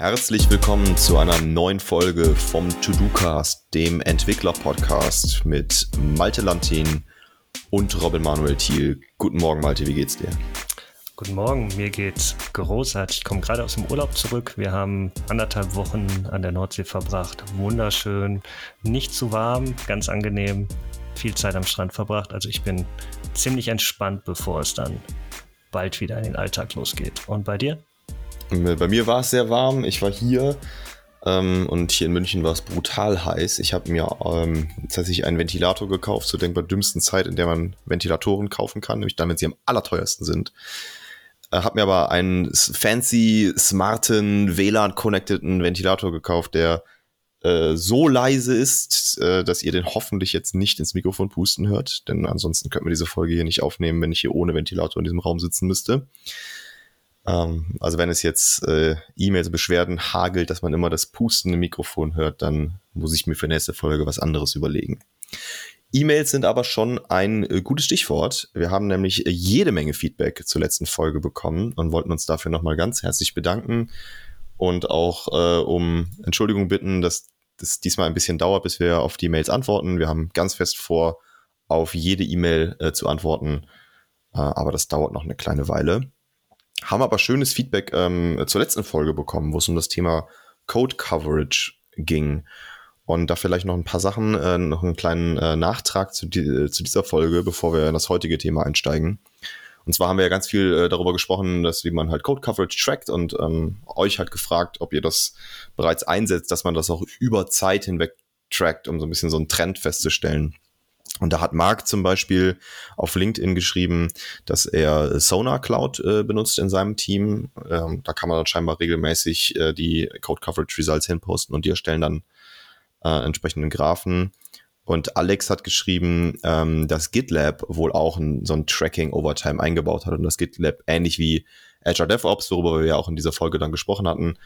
Herzlich willkommen zu einer neuen Folge vom To-Do-Cast, dem Entwickler-Podcast mit Malte Lantin und Robin Manuel Thiel. Guten Morgen, Malte, wie geht's dir? Guten Morgen, mir geht's großartig. Ich komme gerade aus dem Urlaub zurück. Wir haben anderthalb Wochen an der Nordsee verbracht. Wunderschön, nicht zu warm, ganz angenehm. Viel Zeit am Strand verbracht. Also ich bin ziemlich entspannt, bevor es dann bald wieder in den Alltag losgeht. Und bei dir? Bei mir war es sehr warm. Ich war hier ähm, und hier in München war es brutal heiß. Ich habe mir ähm, tatsächlich einen Ventilator gekauft zur denkbar dümmsten Zeit, in der man Ventilatoren kaufen kann, nämlich dann, wenn sie am allerteuersten sind. Äh, habe mir aber einen fancy, smarten, WLAN-connecteden Ventilator gekauft, der äh, so leise ist, äh, dass ihr den hoffentlich jetzt nicht ins Mikrofon pusten hört, denn ansonsten könnten wir diese Folge hier nicht aufnehmen, wenn ich hier ohne Ventilator in diesem Raum sitzen müsste. Ähm, also wenn es jetzt äh, E-Mails, Beschwerden hagelt, dass man immer das Pusten im Mikrofon hört, dann muss ich mir für nächste Folge was anderes überlegen. E-Mails sind aber schon ein äh, gutes Stichwort. Wir haben nämlich jede Menge Feedback zur letzten Folge bekommen und wollten uns dafür nochmal ganz herzlich bedanken und auch äh, um Entschuldigung bitten, dass das diesmal ein bisschen dauert, bis wir auf die Mails antworten. Wir haben ganz fest vor, auf jede E-Mail äh, zu antworten, äh, aber das dauert noch eine kleine Weile. Haben aber schönes Feedback ähm, zur letzten Folge bekommen, wo es um das Thema Code Coverage ging. Und da vielleicht noch ein paar Sachen, äh, noch einen kleinen äh, Nachtrag zu, die, äh, zu, dieser Folge, bevor wir in das heutige Thema einsteigen. Und zwar haben wir ja ganz viel äh, darüber gesprochen, dass wie man halt Code Coverage trackt und ähm, euch halt gefragt, ob ihr das bereits einsetzt, dass man das auch über Zeit hinweg trackt, um so ein bisschen so einen Trend festzustellen. Und da hat Mark zum Beispiel auf LinkedIn geschrieben, dass er Sonar Cloud äh, benutzt in seinem Team. Ähm, da kann man dann scheinbar regelmäßig äh, die Code Coverage Results hinposten und die erstellen dann äh, entsprechenden Graphen. Und Alex hat geschrieben, ähm, dass GitLab wohl auch ein, so ein Tracking Overtime eingebaut hat und das GitLab ähnlich wie Azure DevOps, worüber wir ja auch in dieser Folge dann gesprochen hatten,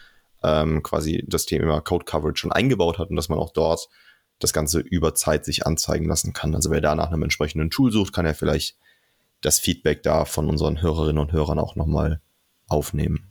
ähm, quasi das Thema Code Coverage schon eingebaut hat und dass man auch dort das Ganze über Zeit sich anzeigen lassen kann. Also wer da nach einem entsprechenden Tool sucht, kann er vielleicht das Feedback da von unseren Hörerinnen und Hörern auch nochmal aufnehmen.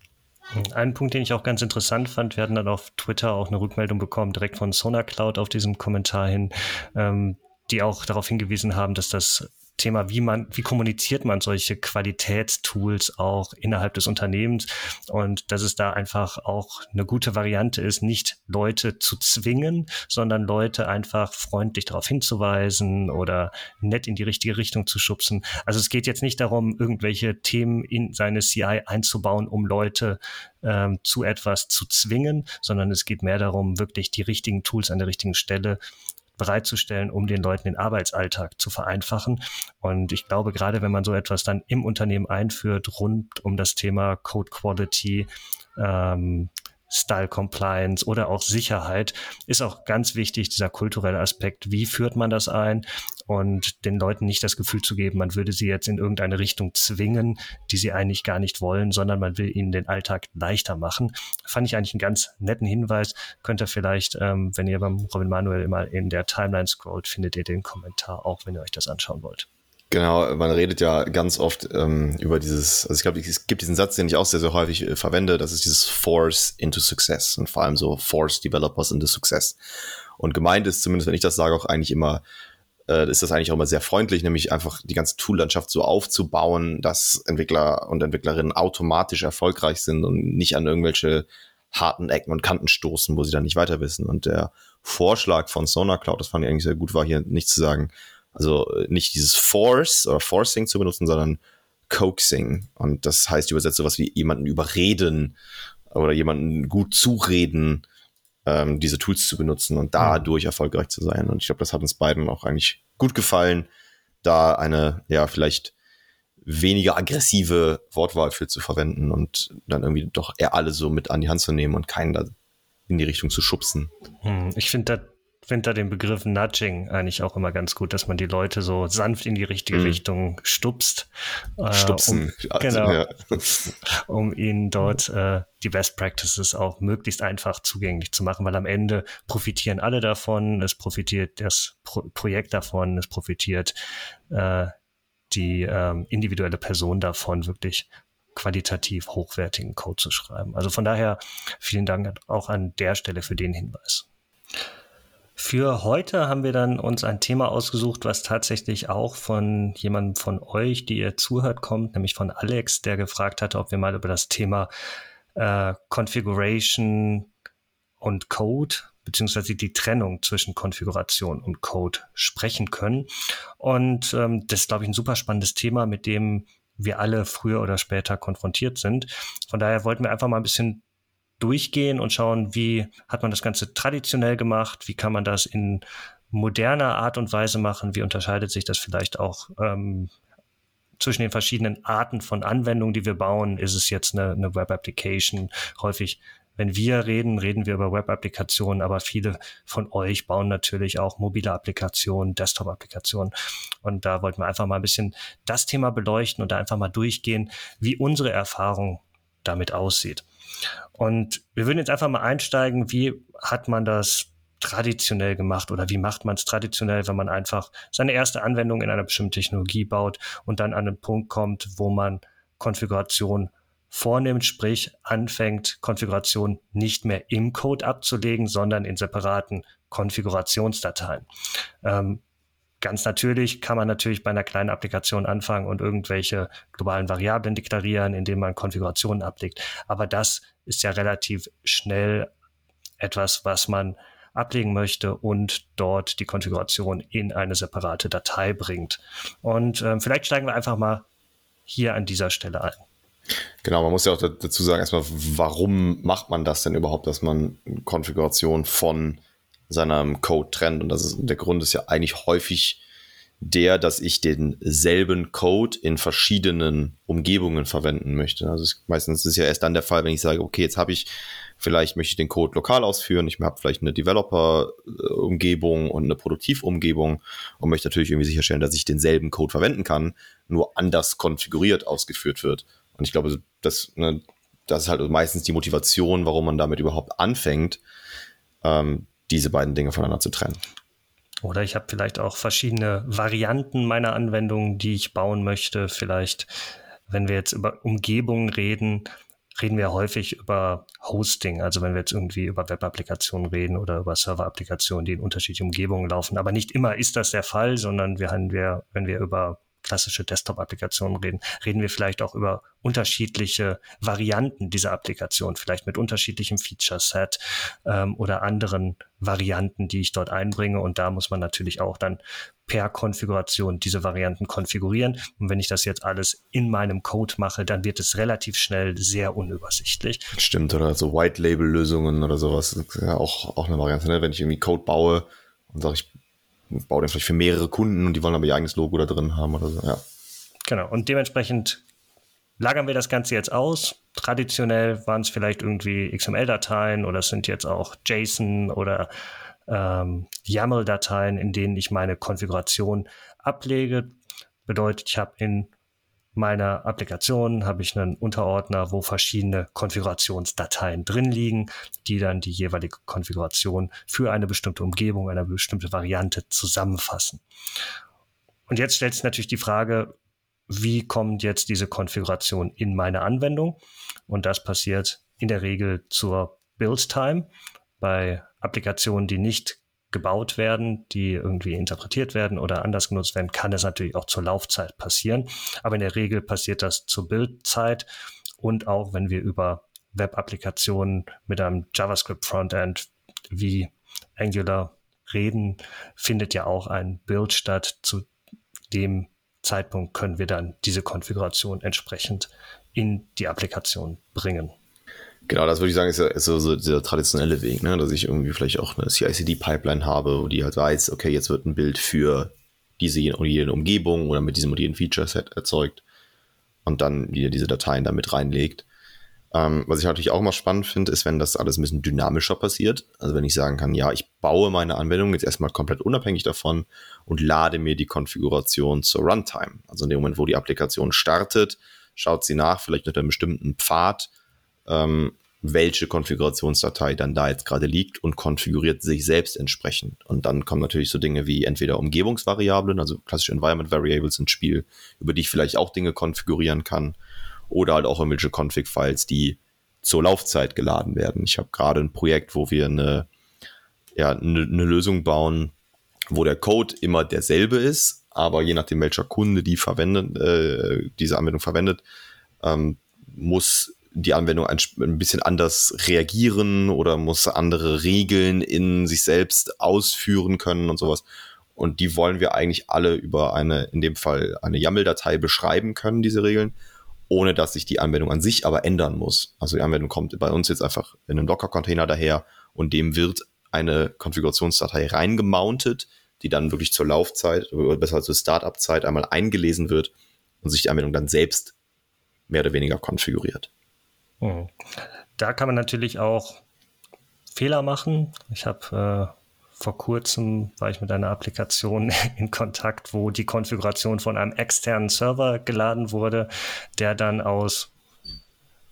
Ein Punkt, den ich auch ganz interessant fand, wir hatten dann auf Twitter auch eine Rückmeldung bekommen, direkt von Sonar Cloud auf diesem Kommentar hin, ähm, die auch darauf hingewiesen haben, dass das Thema, wie man, wie kommuniziert man solche Qualitätstools auch innerhalb des Unternehmens und dass es da einfach auch eine gute Variante ist, nicht Leute zu zwingen, sondern Leute einfach freundlich darauf hinzuweisen oder nett in die richtige Richtung zu schubsen. Also es geht jetzt nicht darum, irgendwelche Themen in seine CI einzubauen, um Leute ähm, zu etwas zu zwingen, sondern es geht mehr darum, wirklich die richtigen Tools an der richtigen Stelle bereitzustellen, um den Leuten den Arbeitsalltag zu vereinfachen. Und ich glaube, gerade wenn man so etwas dann im Unternehmen einführt, rund um das Thema Code Quality, ähm, Style Compliance oder auch Sicherheit ist auch ganz wichtig, dieser kulturelle Aspekt. Wie führt man das ein? Und den Leuten nicht das Gefühl zu geben, man würde sie jetzt in irgendeine Richtung zwingen, die sie eigentlich gar nicht wollen, sondern man will ihnen den Alltag leichter machen. Fand ich eigentlich einen ganz netten Hinweis. Könnt ihr vielleicht, ähm, wenn ihr beim Robin Manuel immer in der Timeline scrollt, findet ihr den Kommentar auch, wenn ihr euch das anschauen wollt. Genau, man redet ja ganz oft ähm, über dieses, also ich glaube, es gibt diesen Satz, den ich auch sehr, sehr häufig äh, verwende, das ist dieses Force into Success und vor allem so Force Developers into Success. Und gemeint ist, zumindest wenn ich das sage, auch eigentlich immer, äh, ist das eigentlich auch immer sehr freundlich, nämlich einfach die ganze Toollandschaft so aufzubauen, dass Entwickler und Entwicklerinnen automatisch erfolgreich sind und nicht an irgendwelche harten Ecken und Kanten stoßen, wo sie dann nicht weiter wissen. Und der Vorschlag von Sonar Cloud, das fand ich eigentlich sehr gut, war hier nicht zu sagen, also äh, nicht dieses Force oder Forcing zu benutzen, sondern Coaxing. Und das heißt übersetzt sowas wie jemanden überreden oder jemanden gut zureden, ähm, diese Tools zu benutzen und dadurch erfolgreich zu sein. Und ich glaube, das hat uns beiden auch eigentlich gut gefallen, da eine, ja, vielleicht weniger aggressive Wortwahl für zu verwenden und dann irgendwie doch eher alle so mit an die Hand zu nehmen und keinen da in die Richtung zu schubsen. Hm, ich finde, finde da den Begriff Nudging eigentlich auch immer ganz gut, dass man die Leute so sanft in die richtige mhm. Richtung stupst. Äh, Stupsen. Um, genau. Ja. um ihnen dort äh, die Best Practices auch möglichst einfach zugänglich zu machen, weil am Ende profitieren alle davon, es profitiert das Pro Projekt davon, es profitiert äh, die ähm, individuelle Person davon, wirklich qualitativ hochwertigen Code zu schreiben. Also von daher vielen Dank auch an der Stelle für den Hinweis. Für heute haben wir dann uns ein Thema ausgesucht, was tatsächlich auch von jemandem von euch, die ihr zuhört, kommt, nämlich von Alex, der gefragt hatte, ob wir mal über das Thema äh, Configuration und Code beziehungsweise die Trennung zwischen Konfiguration und Code sprechen können. Und ähm, das ist, glaube ich, ein super spannendes Thema, mit dem wir alle früher oder später konfrontiert sind. Von daher wollten wir einfach mal ein bisschen durchgehen und schauen, wie hat man das Ganze traditionell gemacht, wie kann man das in moderner Art und Weise machen, wie unterscheidet sich das vielleicht auch ähm, zwischen den verschiedenen Arten von Anwendungen, die wir bauen. Ist es jetzt eine, eine Web-Application? Häufig, wenn wir reden, reden wir über Web-Applikationen, aber viele von euch bauen natürlich auch mobile Applikationen, Desktop-Applikationen. Und da wollten wir einfach mal ein bisschen das Thema beleuchten und da einfach mal durchgehen, wie unsere Erfahrung damit aussieht. Und wir würden jetzt einfach mal einsteigen, wie hat man das traditionell gemacht oder wie macht man es traditionell, wenn man einfach seine erste Anwendung in einer bestimmten Technologie baut und dann an einen Punkt kommt, wo man Konfiguration vornimmt, sprich anfängt, Konfiguration nicht mehr im Code abzulegen, sondern in separaten Konfigurationsdateien. Ähm, Ganz natürlich kann man natürlich bei einer kleinen Applikation anfangen und irgendwelche globalen Variablen deklarieren, indem man Konfigurationen ablegt. Aber das ist ja relativ schnell etwas, was man ablegen möchte und dort die Konfiguration in eine separate Datei bringt. Und ähm, vielleicht steigen wir einfach mal hier an dieser Stelle ein. Genau, man muss ja auch dazu sagen, erstmal, warum macht man das denn überhaupt, dass man Konfiguration von seinem Code trennt. Und das ist, der Grund ist ja eigentlich häufig der, dass ich denselben Code in verschiedenen Umgebungen verwenden möchte. Also es, meistens ist es ja erst dann der Fall, wenn ich sage, okay, jetzt habe ich, vielleicht möchte ich den Code lokal ausführen, ich habe vielleicht eine Developer-Umgebung und eine Produktivumgebung und möchte natürlich irgendwie sicherstellen, dass ich denselben Code verwenden kann, nur anders konfiguriert ausgeführt wird. Und ich glaube, das, ne, das ist halt meistens die Motivation, warum man damit überhaupt anfängt, ähm, diese beiden Dinge voneinander zu trennen. Oder ich habe vielleicht auch verschiedene Varianten meiner Anwendungen, die ich bauen möchte. Vielleicht, wenn wir jetzt über Umgebungen reden, reden wir häufig über Hosting. Also wenn wir jetzt irgendwie über Web-Applikationen reden oder über Server-Applikationen, die in unterschiedlichen Umgebungen laufen. Aber nicht immer ist das der Fall, sondern wir haben wir, wenn wir über klassische Desktop-Applikationen reden, reden wir vielleicht auch über unterschiedliche Varianten dieser Applikation, vielleicht mit unterschiedlichem Feature-Set ähm, oder anderen Varianten, die ich dort einbringe. Und da muss man natürlich auch dann per Konfiguration diese Varianten konfigurieren. Und wenn ich das jetzt alles in meinem Code mache, dann wird es relativ schnell sehr unübersichtlich. Stimmt, oder so White-Label-Lösungen oder sowas. ist ja auch, auch eine Variante, ne? wenn ich irgendwie Code baue und sage, ich baue den vielleicht für mehrere Kunden und die wollen aber ihr eigenes Logo da drin haben oder so, ja. Genau, und dementsprechend lagern wir das Ganze jetzt aus. Traditionell waren es vielleicht irgendwie XML-Dateien oder es sind jetzt auch JSON oder ähm, YAML-Dateien, in denen ich meine Konfiguration ablege. Bedeutet, ich habe in meiner Applikation habe ich einen Unterordner, wo verschiedene Konfigurationsdateien drin liegen, die dann die jeweilige Konfiguration für eine bestimmte Umgebung, eine bestimmte Variante zusammenfassen. Und jetzt stellt sich natürlich die Frage, wie kommt jetzt diese Konfiguration in meine Anwendung? Und das passiert in der Regel zur Build Time. Bei Applikationen, die nicht gebaut werden, die irgendwie interpretiert werden oder anders genutzt werden, kann es natürlich auch zur Laufzeit passieren. Aber in der Regel passiert das zur Bildzeit und auch wenn wir über Web-Applikationen mit einem JavaScript-Frontend wie Angular reden, findet ja auch ein Build statt. Zu dem Zeitpunkt können wir dann diese Konfiguration entsprechend in die Applikation bringen. Genau, das würde ich sagen, ist, ist so, so dieser traditionelle Weg, ne? dass ich irgendwie vielleicht auch eine CICD-Pipeline habe, wo die halt weiß, okay, jetzt wird ein Bild für diese oder jene Umgebung oder mit diesem oder jenem Feature-Set erzeugt und dann wieder diese Dateien damit reinlegt. Ähm, was ich natürlich auch immer spannend finde, ist, wenn das alles ein bisschen dynamischer passiert. Also wenn ich sagen kann, ja, ich baue meine Anwendung jetzt erstmal komplett unabhängig davon und lade mir die Konfiguration zur Runtime. Also in dem Moment, wo die Applikation startet, schaut sie nach, vielleicht mit einem bestimmten Pfad, ähm, welche Konfigurationsdatei dann da jetzt gerade liegt und konfiguriert sich selbst entsprechend. Und dann kommen natürlich so Dinge wie entweder Umgebungsvariablen, also klassische Environment Variables ins Spiel, über die ich vielleicht auch Dinge konfigurieren kann. oder halt auch irgendwelche Config-Files, die zur Laufzeit geladen werden. Ich habe gerade ein Projekt, wo wir eine, ja, eine, eine Lösung bauen, wo der Code immer derselbe ist, aber je nachdem, welcher Kunde die verwendet, äh, diese Anwendung verwendet, ähm, muss die Anwendung ein, ein, bisschen anders reagieren oder muss andere Regeln in sich selbst ausführen können und sowas. Und die wollen wir eigentlich alle über eine, in dem Fall eine YAML-Datei beschreiben können, diese Regeln, ohne dass sich die Anwendung an sich aber ändern muss. Also die Anwendung kommt bei uns jetzt einfach in einem Docker-Container daher und dem wird eine Konfigurationsdatei reingemountet, die dann wirklich zur Laufzeit, oder besser zur Startup-Zeit einmal eingelesen wird und sich die Anwendung dann selbst mehr oder weniger konfiguriert. Hm. Da kann man natürlich auch Fehler machen. Ich habe äh, vor kurzem war ich mit einer Applikation in Kontakt, wo die Konfiguration von einem externen Server geladen wurde, der dann aus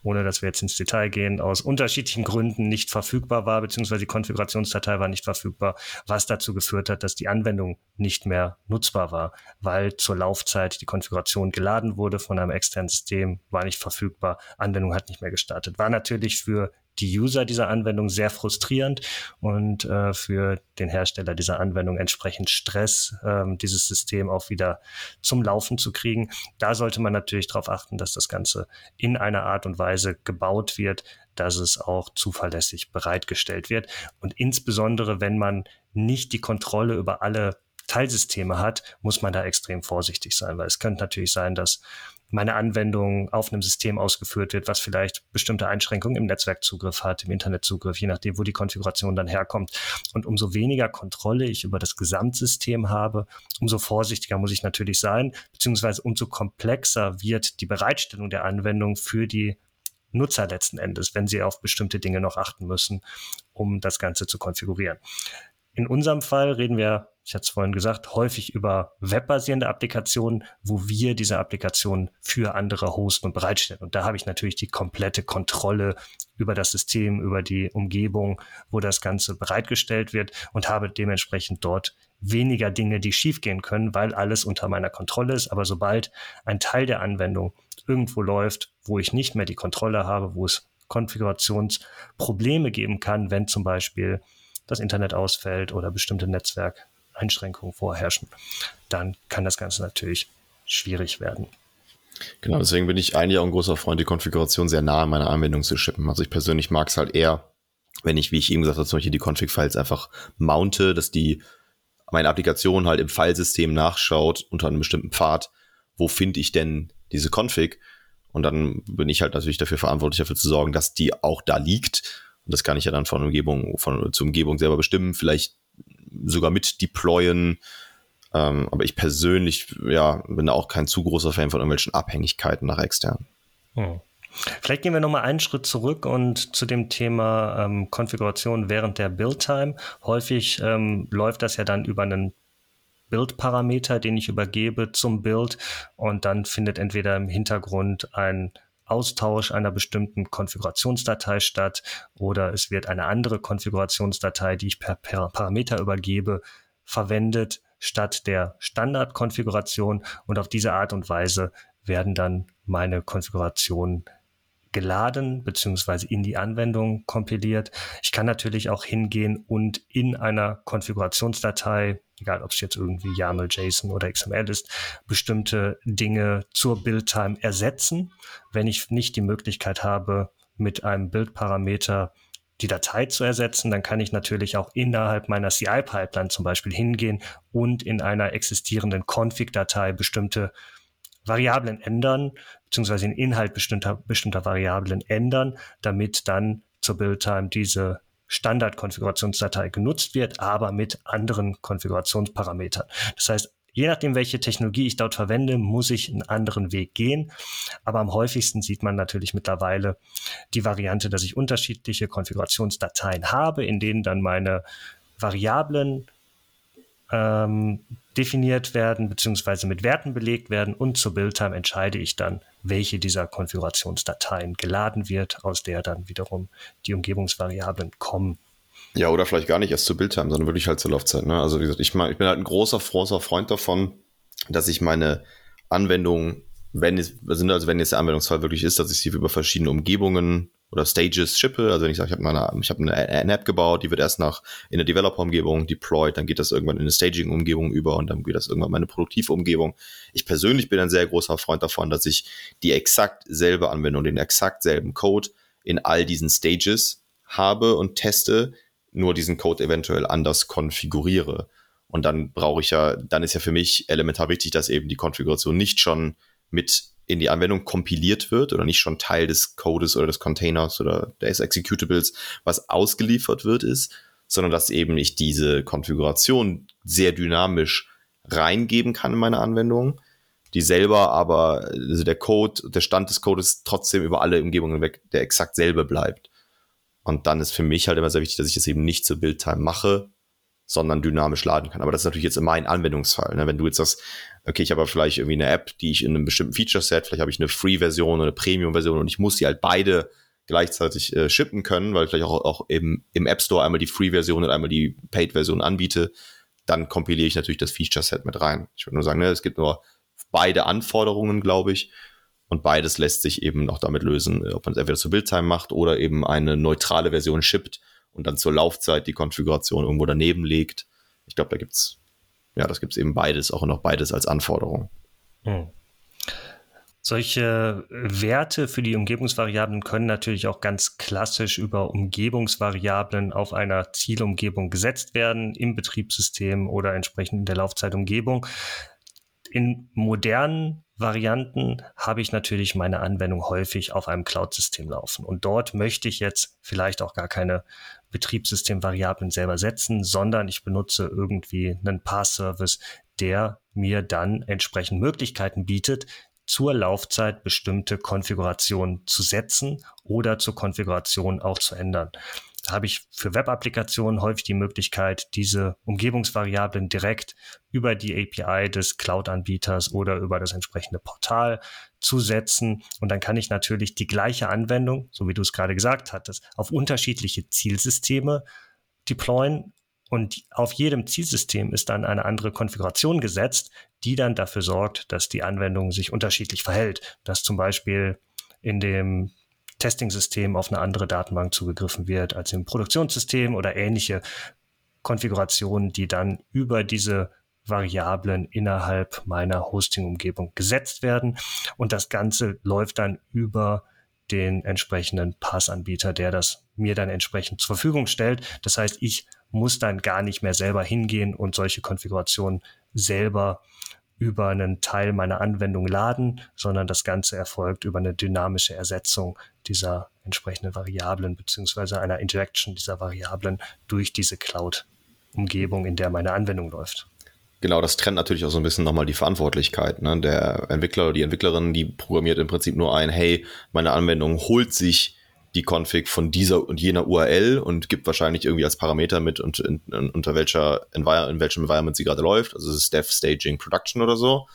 ohne dass wir jetzt ins Detail gehen, aus unterschiedlichen Gründen nicht verfügbar war, beziehungsweise die Konfigurationsdatei war nicht verfügbar, was dazu geführt hat, dass die Anwendung nicht mehr nutzbar war, weil zur Laufzeit die Konfiguration geladen wurde von einem externen System, war nicht verfügbar, Anwendung hat nicht mehr gestartet. War natürlich für die User dieser Anwendung sehr frustrierend und äh, für den Hersteller dieser Anwendung entsprechend Stress, ähm, dieses System auch wieder zum Laufen zu kriegen. Da sollte man natürlich darauf achten, dass das Ganze in einer Art und Weise gebaut wird, dass es auch zuverlässig bereitgestellt wird. Und insbesondere, wenn man nicht die Kontrolle über alle Teilsysteme hat, muss man da extrem vorsichtig sein, weil es könnte natürlich sein, dass meine Anwendung auf einem System ausgeführt wird, was vielleicht bestimmte Einschränkungen im Netzwerkzugriff hat, im Internetzugriff, je nachdem, wo die Konfiguration dann herkommt. Und umso weniger Kontrolle ich über das Gesamtsystem habe, umso vorsichtiger muss ich natürlich sein, beziehungsweise umso komplexer wird die Bereitstellung der Anwendung für die Nutzer letzten Endes, wenn sie auf bestimmte Dinge noch achten müssen, um das Ganze zu konfigurieren. In unserem Fall reden wir ich hatte es vorhin gesagt, häufig über webbasierende Applikationen, wo wir diese Applikationen für andere hosten und bereitstellen. Und da habe ich natürlich die komplette Kontrolle über das System, über die Umgebung, wo das Ganze bereitgestellt wird und habe dementsprechend dort weniger Dinge, die schiefgehen können, weil alles unter meiner Kontrolle ist. Aber sobald ein Teil der Anwendung irgendwo läuft, wo ich nicht mehr die Kontrolle habe, wo es Konfigurationsprobleme geben kann, wenn zum Beispiel das Internet ausfällt oder bestimmte Netzwerk Einschränkungen vorherrschen, dann kann das Ganze natürlich schwierig werden. Genau, deswegen bin ich eigentlich auch ein großer Freund, die Konfiguration sehr nah an meiner Anwendung zu schippen. Also ich persönlich mag es halt eher, wenn ich, wie ich eben gesagt habe, zum Beispiel die Config-Files einfach mounte, dass die meine Applikation halt im Filesystem nachschaut unter einem bestimmten Pfad, wo finde ich denn diese Config? Und dann bin ich halt natürlich dafür verantwortlich, dafür zu sorgen, dass die auch da liegt. Und das kann ich ja dann von Umgebung, von zur Umgebung selber bestimmen. Vielleicht sogar mit deployen. Ähm, aber ich persönlich, ja, bin da auch kein zu großer Fan von irgendwelchen Abhängigkeiten nach extern. Hm. Vielleicht gehen wir nochmal einen Schritt zurück und zu dem Thema ähm, Konfiguration während der Build-Time. Häufig ähm, läuft das ja dann über einen Build-Parameter, den ich übergebe zum Build und dann findet entweder im Hintergrund ein Austausch einer bestimmten Konfigurationsdatei statt oder es wird eine andere Konfigurationsdatei, die ich per, per Parameter übergebe, verwendet statt der Standardkonfiguration. Und auf diese Art und Weise werden dann meine Konfigurationen geladen beziehungsweise in die Anwendung kompiliert. Ich kann natürlich auch hingehen und in einer Konfigurationsdatei egal ob es jetzt irgendwie YAML, JSON oder XML ist, bestimmte Dinge zur Build-Time ersetzen. Wenn ich nicht die Möglichkeit habe, mit einem Bildparameter die Datei zu ersetzen, dann kann ich natürlich auch innerhalb meiner CI-Pipeline zum Beispiel hingehen und in einer existierenden Config-Datei bestimmte Variablen ändern, beziehungsweise den Inhalt bestimmter, bestimmter Variablen ändern, damit dann zur Build-Time diese Standardkonfigurationsdatei genutzt wird, aber mit anderen Konfigurationsparametern. Das heißt, je nachdem, welche Technologie ich dort verwende, muss ich einen anderen Weg gehen. Aber am häufigsten sieht man natürlich mittlerweile die Variante, dass ich unterschiedliche Konfigurationsdateien habe, in denen dann meine Variablen ähm, definiert werden beziehungsweise mit Werten belegt werden und zur Buildtime entscheide ich dann, welche dieser Konfigurationsdateien geladen wird, aus der dann wiederum die Umgebungsvariablen kommen. Ja, oder vielleicht gar nicht erst zur Buildtime, sondern wirklich halt zur Laufzeit. Ne? Also wie gesagt, ich, mein, ich bin halt ein großer, großer Freund davon, dass ich meine Anwendung wenn es, also, also wenn jetzt der Anwendungsfall wirklich ist, dass ich sie über verschiedene Umgebungen oder Stages shippe, also wenn ich sage, ich habe eine, habe eine, App gebaut, die wird erst nach in der Developer-Umgebung deployed, dann geht das irgendwann in eine Staging-Umgebung über und dann geht das irgendwann in meine produktive Umgebung. Ich persönlich bin ein sehr großer Freund davon, dass ich die exakt selbe Anwendung, den exakt selben Code in all diesen Stages habe und teste, nur diesen Code eventuell anders konfiguriere. Und dann brauche ich ja, dann ist ja für mich elementar wichtig, dass eben die Konfiguration nicht schon mit in die Anwendung kompiliert wird oder nicht schon Teil des Codes oder des Containers oder des Executables, was ausgeliefert wird, ist, sondern dass eben ich diese Konfiguration sehr dynamisch reingeben kann in meine Anwendung, die selber aber, also der Code, der Stand des Codes trotzdem über alle Umgebungen weg, der exakt selbe bleibt. Und dann ist für mich halt immer sehr wichtig, dass ich das eben nicht zur Build-Time mache, sondern dynamisch laden kann. Aber das ist natürlich jetzt mein Anwendungsfall. Ne? Wenn du jetzt sagst, okay, ich habe vielleicht irgendwie eine App, die ich in einem bestimmten Feature-Set, vielleicht habe ich eine Free-Version oder eine Premium-Version und ich muss die halt beide gleichzeitig äh, shippen können, weil ich vielleicht auch, auch im, im App Store einmal die Free-Version und einmal die Paid-Version anbiete, dann kompiliere ich natürlich das Feature-Set mit rein. Ich würde nur sagen, ne, es gibt nur beide Anforderungen, glaube ich. Und beides lässt sich eben auch damit lösen, ob man es entweder zur Build-Time macht oder eben eine neutrale Version shippt und dann zur Laufzeit die Konfiguration irgendwo daneben legt. Ich glaube, da gibt's ja, das gibt's eben beides, auch noch beides als Anforderung. Hm. Solche Werte für die Umgebungsvariablen können natürlich auch ganz klassisch über Umgebungsvariablen auf einer Zielumgebung gesetzt werden, im Betriebssystem oder entsprechend in der Laufzeitumgebung. In modernen Varianten habe ich natürlich meine Anwendung häufig auf einem Cloud-System laufen. Und dort möchte ich jetzt vielleicht auch gar keine Betriebssystemvariablen selber setzen, sondern ich benutze irgendwie einen Pass-Service, der mir dann entsprechend Möglichkeiten bietet, zur Laufzeit bestimmte Konfigurationen zu setzen oder zur Konfiguration auch zu ändern. Habe ich für Web-Applikationen häufig die Möglichkeit, diese Umgebungsvariablen direkt über die API des Cloud-Anbieters oder über das entsprechende Portal zu setzen. Und dann kann ich natürlich die gleiche Anwendung, so wie du es gerade gesagt hattest, auf unterschiedliche Zielsysteme deployen. Und auf jedem Zielsystem ist dann eine andere Konfiguration gesetzt, die dann dafür sorgt, dass die Anwendung sich unterschiedlich verhält. Dass zum Beispiel in dem Testing-System auf eine andere Datenbank zugegriffen wird als im Produktionssystem oder ähnliche Konfigurationen, die dann über diese Variablen innerhalb meiner Hosting-Umgebung gesetzt werden. Und das Ganze läuft dann über den entsprechenden Passanbieter, der das mir dann entsprechend zur Verfügung stellt. Das heißt, ich muss dann gar nicht mehr selber hingehen und solche Konfigurationen selber über einen Teil meiner Anwendung laden, sondern das Ganze erfolgt über eine dynamische Ersetzung dieser entsprechenden Variablen beziehungsweise einer Interaction dieser Variablen durch diese Cloud-Umgebung, in der meine Anwendung läuft. Genau, das trennt natürlich auch so ein bisschen nochmal die Verantwortlichkeit. Ne? Der Entwickler oder die Entwicklerin, die programmiert im Prinzip nur ein, hey, meine Anwendung holt sich die Config von dieser und jener URL und gibt wahrscheinlich irgendwie als Parameter mit, und, in, in, unter welcher Envir in welchem Environment sie gerade läuft. Also es ist Dev, Staging, Production oder so.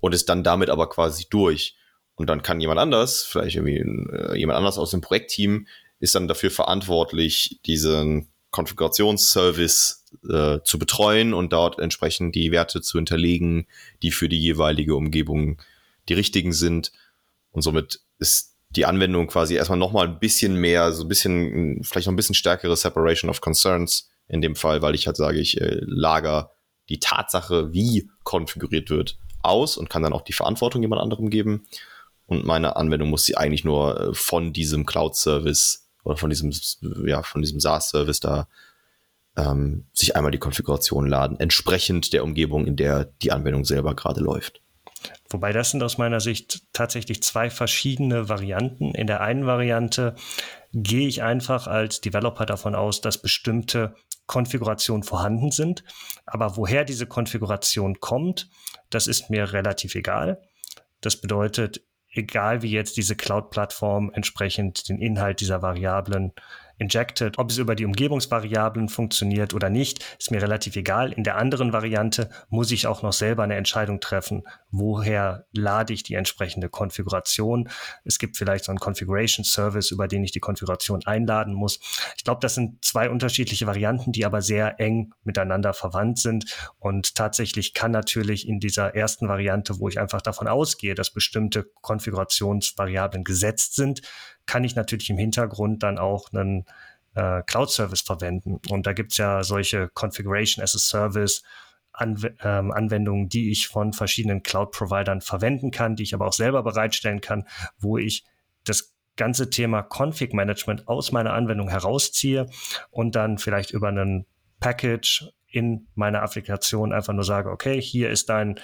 Und ist dann damit aber quasi durch. Und dann kann jemand anders, vielleicht irgendwie äh, jemand anders aus dem Projektteam, ist dann dafür verantwortlich, diesen Konfigurationsservice äh, zu betreuen und dort entsprechend die Werte zu hinterlegen, die für die jeweilige Umgebung die richtigen sind. Und somit ist die Anwendung quasi erstmal nochmal ein bisschen mehr, so ein bisschen, vielleicht noch ein bisschen stärkere Separation of Concerns in dem Fall, weil ich halt sage, ich äh, lager die Tatsache, wie konfiguriert wird, aus und kann dann auch die Verantwortung jemand anderem geben. Und meine Anwendung muss sie eigentlich nur äh, von diesem Cloud-Service oder von diesem, ja, von diesem SaaS-Service da ähm, sich einmal die Konfiguration laden, entsprechend der Umgebung, in der die Anwendung selber gerade läuft. Wobei das sind aus meiner Sicht tatsächlich zwei verschiedene Varianten. In der einen Variante gehe ich einfach als Developer davon aus, dass bestimmte Konfigurationen vorhanden sind. Aber woher diese Konfiguration kommt, das ist mir relativ egal. Das bedeutet, egal wie jetzt diese Cloud-Plattform entsprechend den Inhalt dieser Variablen injected. Ob es über die Umgebungsvariablen funktioniert oder nicht, ist mir relativ egal. In der anderen Variante muss ich auch noch selber eine Entscheidung treffen, woher lade ich die entsprechende Konfiguration. Es gibt vielleicht so einen Configuration Service, über den ich die Konfiguration einladen muss. Ich glaube, das sind zwei unterschiedliche Varianten, die aber sehr eng miteinander verwandt sind. Und tatsächlich kann natürlich in dieser ersten Variante, wo ich einfach davon ausgehe, dass bestimmte Konfigurationsvariablen gesetzt sind, kann ich natürlich im Hintergrund dann auch einen äh, Cloud-Service verwenden. Und da gibt es ja solche Configuration as a Service. Anw ähm, Anwendungen, die ich von verschiedenen Cloud-Providern verwenden kann, die ich aber auch selber bereitstellen kann, wo ich das ganze Thema Config-Management aus meiner Anwendung herausziehe und dann vielleicht über einen Package in meiner Applikation einfach nur sage, okay, hier ist dein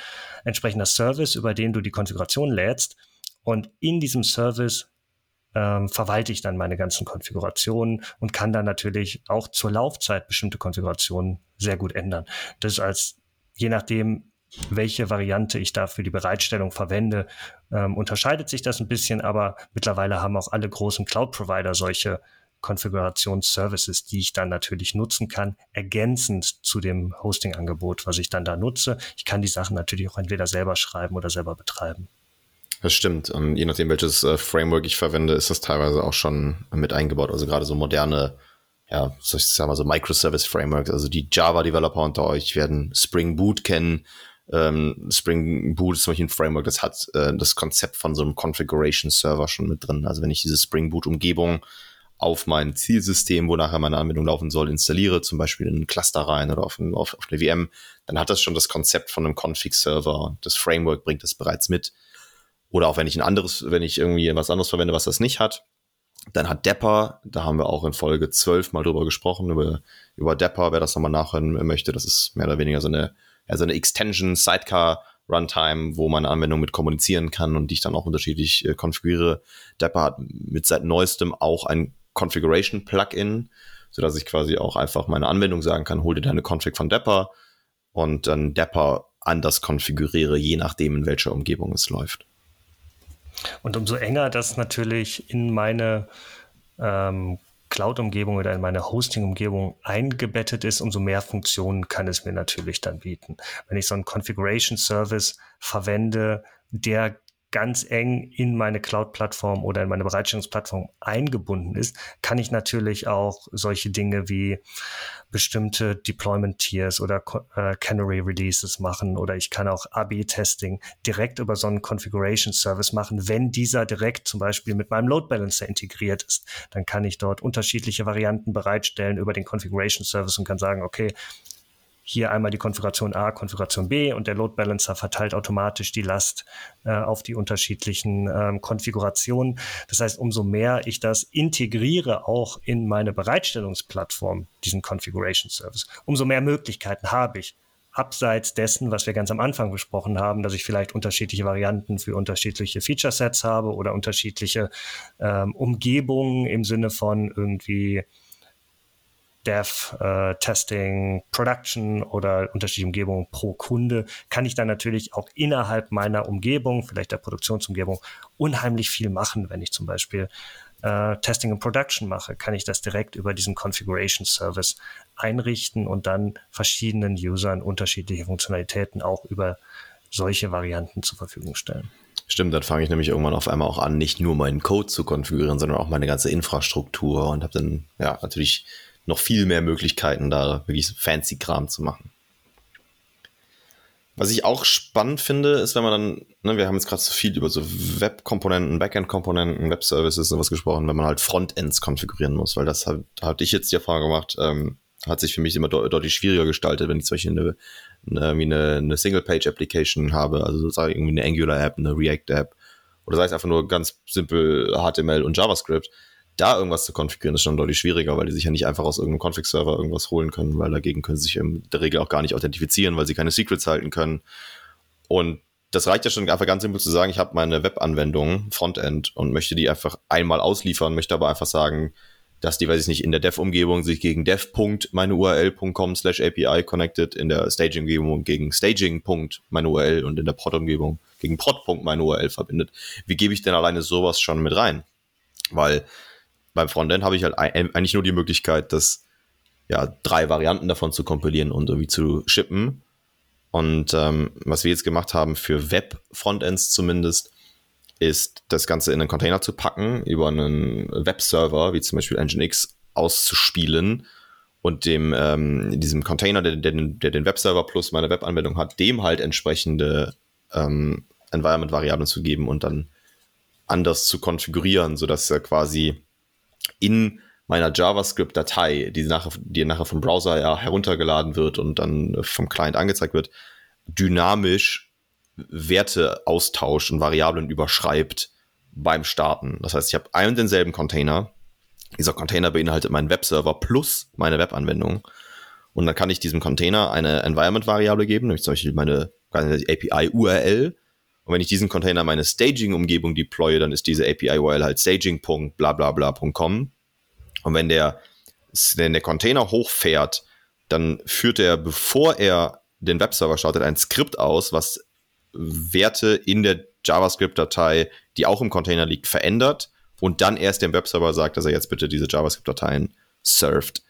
entsprechender Service, über den du die Konfiguration lädst. Und in diesem Service ähm, verwalte ich dann meine ganzen Konfigurationen und kann dann natürlich auch zur Laufzeit bestimmte Konfigurationen sehr gut ändern. Das als, je nachdem, welche Variante ich da für die Bereitstellung verwende, ähm, unterscheidet sich das ein bisschen, aber mittlerweile haben auch alle großen Cloud-Provider solche Konfigurationsservices, die ich dann natürlich nutzen kann, ergänzend zu dem Hosting-Angebot, was ich dann da nutze. Ich kann die Sachen natürlich auch entweder selber schreiben oder selber betreiben. Das stimmt. Und je nachdem, welches äh, Framework ich verwende, ist das teilweise auch schon mit eingebaut. Also gerade so moderne, ja, soll ich sagen mal so Microservice-Frameworks. Also die Java-Developer unter euch werden Spring Boot kennen. Ähm, Spring Boot ist zum Beispiel ein Framework, das hat äh, das Konzept von so einem Configuration-Server schon mit drin. Also wenn ich diese Spring Boot-Umgebung auf mein Zielsystem, wo nachher meine Anwendung laufen soll, installiere, zum Beispiel in ein Cluster rein oder auf, ein, auf, auf eine VM, dann hat das schon das Konzept von einem Config-Server. Das Framework bringt es bereits mit. Oder auch wenn ich ein anderes, wenn ich irgendwie was anderes verwende, was das nicht hat, dann hat Depper, da haben wir auch in Folge 12 mal drüber gesprochen, über, über Depper, wer das nochmal nachhören möchte, das ist mehr oder weniger so eine, ja, so eine Extension, Sidecar, Runtime, wo meine Anwendung mit kommunizieren kann und die ich dann auch unterschiedlich äh, konfiguriere. Depper hat mit seit neuestem auch ein Configuration Plugin, so dass ich quasi auch einfach meine Anwendung sagen kann, hol dir deine Config von Depper und dann Depper anders konfiguriere, je nachdem, in welcher Umgebung es läuft. Und umso enger das natürlich in meine ähm, Cloud-Umgebung oder in meine Hosting-Umgebung eingebettet ist, umso mehr Funktionen kann es mir natürlich dann bieten. Wenn ich so einen Configuration-Service verwende, der ganz eng in meine Cloud-Plattform oder in meine Bereitstellungsplattform eingebunden ist, kann ich natürlich auch solche Dinge wie bestimmte Deployment-Tiers oder äh, Canary-Releases machen oder ich kann auch AB-Testing direkt über so einen Configuration-Service machen, wenn dieser direkt zum Beispiel mit meinem Load Balancer integriert ist. Dann kann ich dort unterschiedliche Varianten bereitstellen über den Configuration-Service und kann sagen, okay, hier einmal die Konfiguration A, Konfiguration B und der Load Balancer verteilt automatisch die Last äh, auf die unterschiedlichen ähm, Konfigurationen. Das heißt, umso mehr ich das integriere auch in meine Bereitstellungsplattform, diesen Configuration Service, umso mehr Möglichkeiten habe ich. Abseits dessen, was wir ganz am Anfang besprochen haben, dass ich vielleicht unterschiedliche Varianten für unterschiedliche Feature Sets habe oder unterschiedliche ähm, Umgebungen im Sinne von irgendwie Dev, äh, Testing, Production oder unterschiedliche Umgebungen pro Kunde, kann ich dann natürlich auch innerhalb meiner Umgebung, vielleicht der Produktionsumgebung, unheimlich viel machen. Wenn ich zum Beispiel äh, Testing und Production mache, kann ich das direkt über diesen Configuration Service einrichten und dann verschiedenen Usern unterschiedliche Funktionalitäten auch über solche Varianten zur Verfügung stellen. Stimmt, dann fange ich nämlich irgendwann auf einmal auch an, nicht nur meinen Code zu konfigurieren, sondern auch meine ganze Infrastruktur und habe dann ja natürlich noch viel mehr Möglichkeiten, da wirklich fancy Kram zu machen. Was ich auch spannend finde, ist, wenn man dann, ne, wir haben jetzt gerade so viel über so Web-Komponenten, Backend-Komponenten, Web-Services und was gesprochen, wenn man halt Frontends konfigurieren muss, weil das hat, hatte ich jetzt die Erfahrung gemacht, ähm, hat sich für mich immer de deutlich schwieriger gestaltet, wenn ich zum Beispiel eine, eine, eine, eine Single-Page-Application habe, also sozusagen irgendwie eine Angular-App, eine React-App oder sei es einfach nur ganz simpel HTML und JavaScript da irgendwas zu konfigurieren, ist schon deutlich schwieriger, weil die sich ja nicht einfach aus irgendeinem Config-Server irgendwas holen können, weil dagegen können sie sich in der Regel auch gar nicht authentifizieren, weil sie keine Secrets halten können. Und das reicht ja schon einfach ganz simpel zu sagen, ich habe meine Web-Anwendung, Frontend, und möchte die einfach einmal ausliefern, möchte aber einfach sagen, dass die, weiß ich nicht, in der Dev-Umgebung sich gegen dev.meine URL.com slash API connected, in der Staging-Umgebung gegen staging.meine URL und in der Prod-Umgebung gegen prod.meine URL verbindet. Wie gebe ich denn alleine sowas schon mit rein? Weil beim Frontend habe ich halt eigentlich nur die Möglichkeit, das ja, drei Varianten davon zu kompilieren und irgendwie zu shippen. Und ähm, was wir jetzt gemacht haben für Web-Frontends zumindest, ist das Ganze in einen Container zu packen, über einen Webserver, wie zum Beispiel Nginx, auszuspielen und dem ähm, diesem Container, der, der, der, den Webserver plus meine Webanwendung hat, dem halt entsprechende ähm, Environment-Variablen zu geben und dann anders zu konfigurieren, sodass er quasi in meiner JavaScript-Datei, die nachher, die nachher vom Browser ja heruntergeladen wird und dann vom Client angezeigt wird, dynamisch Werte austauscht und Variablen überschreibt beim Starten. Das heißt, ich habe einen und denselben Container. Dieser Container beinhaltet meinen Webserver plus meine Webanwendung. Und dann kann ich diesem Container eine Environment-Variable geben, nämlich zum Beispiel meine API-URL. Und wenn ich diesen Container meine Staging-Umgebung deploye, dann ist diese API-URL halt staging.blablabla.com. Und wenn der, wenn der Container hochfährt, dann führt er, bevor er den Webserver startet, ein Skript aus, was Werte in der JavaScript-Datei, die auch im Container liegt, verändert und dann erst dem Webserver sagt, dass er jetzt bitte diese JavaScript-Dateien surft.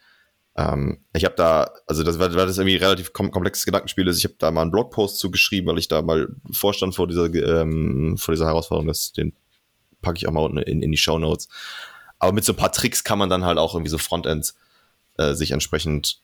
Ähm, ich habe da, also das war, war das irgendwie relativ kom komplexes Gedankenspiel ist. Ich habe da mal einen Blogpost zugeschrieben, weil ich da mal vorstand vor dieser, ähm, vor dieser Herausforderung. Das, den packe ich auch mal in, in die Show Notes. Aber mit so ein paar Tricks kann man dann halt auch irgendwie so Frontends äh, sich entsprechend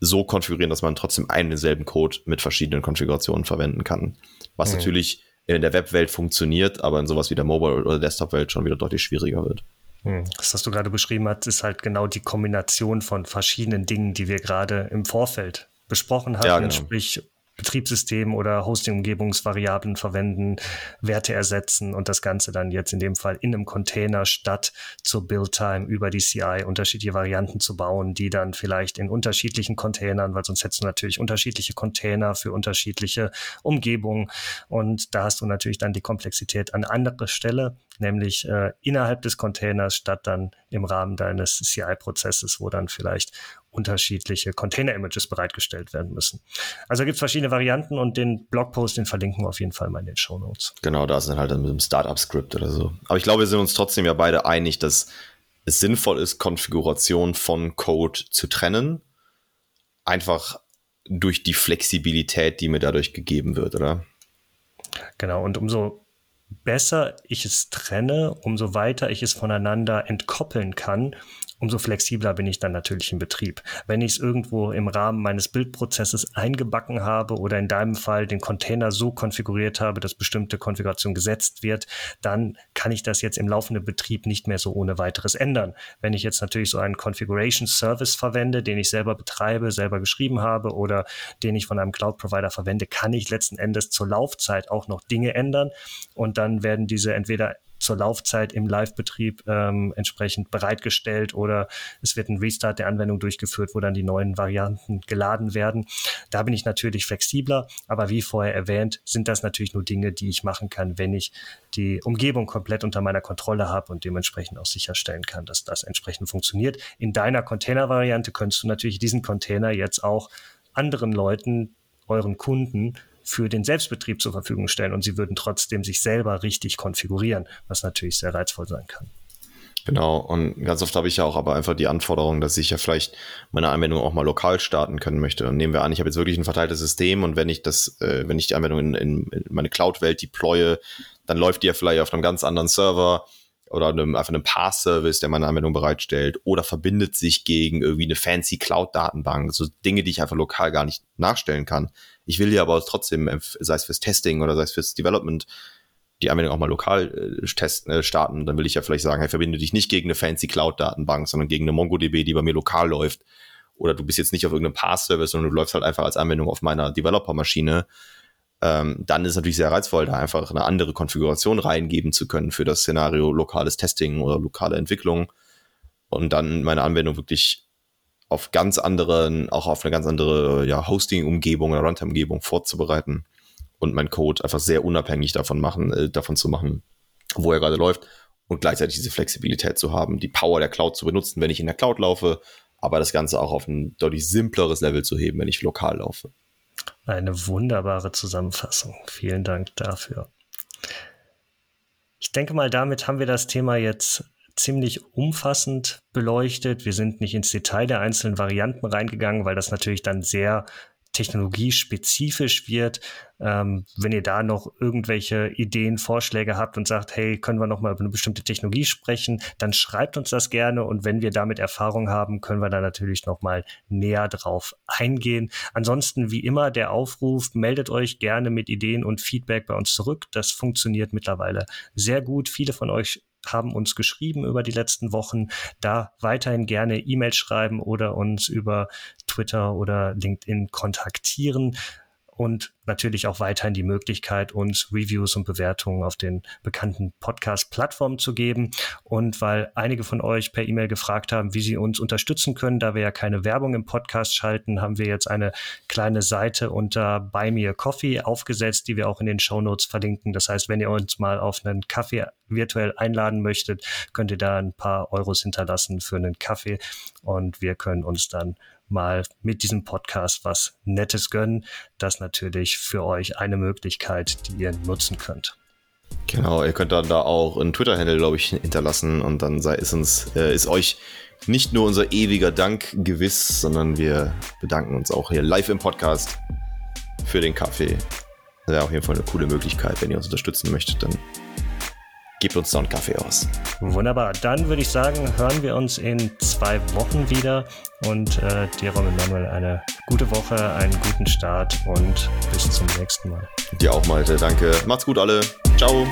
so konfigurieren, dass man trotzdem einen denselben Code mit verschiedenen Konfigurationen verwenden kann. Was mhm. natürlich in der Webwelt funktioniert, aber in sowas wie der Mobile- oder Desktop-Welt schon wieder deutlich schwieriger wird. Mhm. Das, was du gerade beschrieben hast, ist halt genau die Kombination von verschiedenen Dingen, die wir gerade im Vorfeld besprochen haben, ja, genau. sprich Betriebssystem oder Hosting-Umgebungsvariablen verwenden, Werte ersetzen und das Ganze dann jetzt in dem Fall in einem Container statt zur Build-Time über die CI unterschiedliche Varianten zu bauen, die dann vielleicht in unterschiedlichen Containern, weil sonst hättest du natürlich unterschiedliche Container für unterschiedliche Umgebungen. Und da hast du natürlich dann die Komplexität an andere Stelle, nämlich äh, innerhalb des Containers statt dann im Rahmen deines CI-Prozesses, wo dann vielleicht unterschiedliche Container-Images bereitgestellt werden müssen. Also gibt es verschiedene Varianten und den Blogpost, den verlinken wir auf jeden Fall mal in den Show Notes. Genau, da sind halt dann mit einem Startup-Script oder so. Aber ich glaube, wir sind uns trotzdem ja beide einig, dass es sinnvoll ist, Konfiguration von Code zu trennen. Einfach durch die Flexibilität, die mir dadurch gegeben wird, oder? Genau, und umso besser ich es trenne, umso weiter ich es voneinander entkoppeln kann, umso flexibler bin ich dann natürlich im Betrieb. Wenn ich es irgendwo im Rahmen meines Bildprozesses eingebacken habe oder in deinem Fall den Container so konfiguriert habe, dass bestimmte Konfiguration gesetzt wird, dann kann ich das jetzt im laufenden Betrieb nicht mehr so ohne weiteres ändern. Wenn ich jetzt natürlich so einen Configuration Service verwende, den ich selber betreibe, selber geschrieben habe oder den ich von einem Cloud Provider verwende, kann ich letzten Endes zur Laufzeit auch noch Dinge ändern und dann werden diese entweder zur Laufzeit im Live-Betrieb ähm, entsprechend bereitgestellt oder es wird ein Restart der Anwendung durchgeführt, wo dann die neuen Varianten geladen werden. Da bin ich natürlich flexibler, aber wie vorher erwähnt, sind das natürlich nur Dinge, die ich machen kann, wenn ich die Umgebung komplett unter meiner Kontrolle habe und dementsprechend auch sicherstellen kann, dass das entsprechend funktioniert. In deiner Container-Variante könntest du natürlich diesen Container jetzt auch anderen Leuten, euren Kunden für den Selbstbetrieb zur Verfügung stellen und sie würden trotzdem sich selber richtig konfigurieren, was natürlich sehr reizvoll sein kann. Genau, und ganz oft habe ich ja auch aber einfach die Anforderung, dass ich ja vielleicht meine Anwendung auch mal lokal starten können möchte. Und nehmen wir an, ich habe jetzt wirklich ein verteiltes System und wenn ich das, äh, wenn ich die Anwendung in, in, in meine Cloud-Welt deploye, dann läuft die ja vielleicht auf einem ganz anderen Server oder einem, einfach einem Pass-Service, der meine Anwendung bereitstellt, oder verbindet sich gegen irgendwie eine fancy Cloud-Datenbank, so Dinge, die ich einfach lokal gar nicht nachstellen kann. Ich will ja aber trotzdem, äh, sei es fürs Testing oder sei es fürs Development, die Anwendung auch mal lokal äh, testen, äh, starten, dann will ich ja vielleicht sagen, hey, verbinde dich nicht gegen eine fancy Cloud-Datenbank, sondern gegen eine MongoDB, die bei mir lokal läuft. Oder du bist jetzt nicht auf irgendeinem Pass-Service, sondern du läufst halt einfach als Anwendung auf meiner Developer-Maschine. Ähm, dann ist es natürlich sehr reizvoll, da einfach eine andere Konfiguration reingeben zu können für das Szenario lokales Testing oder lokale Entwicklung und dann meine Anwendung wirklich auf ganz anderen, auch auf eine ganz andere ja, Hosting-Umgebung oder Runtime-Umgebung vorzubereiten und mein Code einfach sehr unabhängig davon machen, äh, davon zu machen, wo er gerade läuft und gleichzeitig diese Flexibilität zu haben, die Power der Cloud zu benutzen, wenn ich in der Cloud laufe, aber das Ganze auch auf ein deutlich simpleres Level zu heben, wenn ich lokal laufe. Eine wunderbare Zusammenfassung. Vielen Dank dafür. Ich denke mal, damit haben wir das Thema jetzt ziemlich umfassend beleuchtet. Wir sind nicht ins Detail der einzelnen Varianten reingegangen, weil das natürlich dann sehr technologiespezifisch wird. Ähm, wenn ihr da noch irgendwelche Ideen, Vorschläge habt und sagt, hey, können wir noch mal über eine bestimmte Technologie sprechen, dann schreibt uns das gerne und wenn wir damit Erfahrung haben, können wir da natürlich noch mal näher drauf eingehen. Ansonsten wie immer der Aufruf, meldet euch gerne mit Ideen und Feedback bei uns zurück. Das funktioniert mittlerweile sehr gut. Viele von euch haben uns geschrieben über die letzten Wochen. Da weiterhin gerne E-Mail schreiben oder uns über Twitter oder LinkedIn kontaktieren und natürlich auch weiterhin die Möglichkeit, uns Reviews und Bewertungen auf den bekannten Podcast-Plattformen zu geben. Und weil einige von euch per E-Mail gefragt haben, wie sie uns unterstützen können, da wir ja keine Werbung im Podcast schalten, haben wir jetzt eine kleine Seite unter Buy Me a Coffee aufgesetzt, die wir auch in den Show Notes verlinken. Das heißt, wenn ihr uns mal auf einen Kaffee virtuell einladen möchtet, könnt ihr da ein paar Euros hinterlassen für einen Kaffee und wir können uns dann mal mit diesem Podcast was Nettes gönnen. Das natürlich für euch eine Möglichkeit, die ihr nutzen könnt. Genau, ihr könnt dann da auch einen Twitter-Handle, glaube ich, hinterlassen und dann sei, ist uns, äh, ist euch nicht nur unser ewiger Dank gewiss, sondern wir bedanken uns auch hier live im Podcast für den Kaffee. Das wäre auf jeden Fall eine coole Möglichkeit, wenn ihr uns unterstützen möchtet, dann gebt uns da einen Kaffee aus. Wunderbar. Dann würde ich sagen, hören wir uns in zwei Wochen wieder und äh, dir, Ron Manuel, eine gute Woche, einen guten Start und bis zum nächsten Mal. Dir auch, Malte. Danke. Macht's gut, alle. Ciao.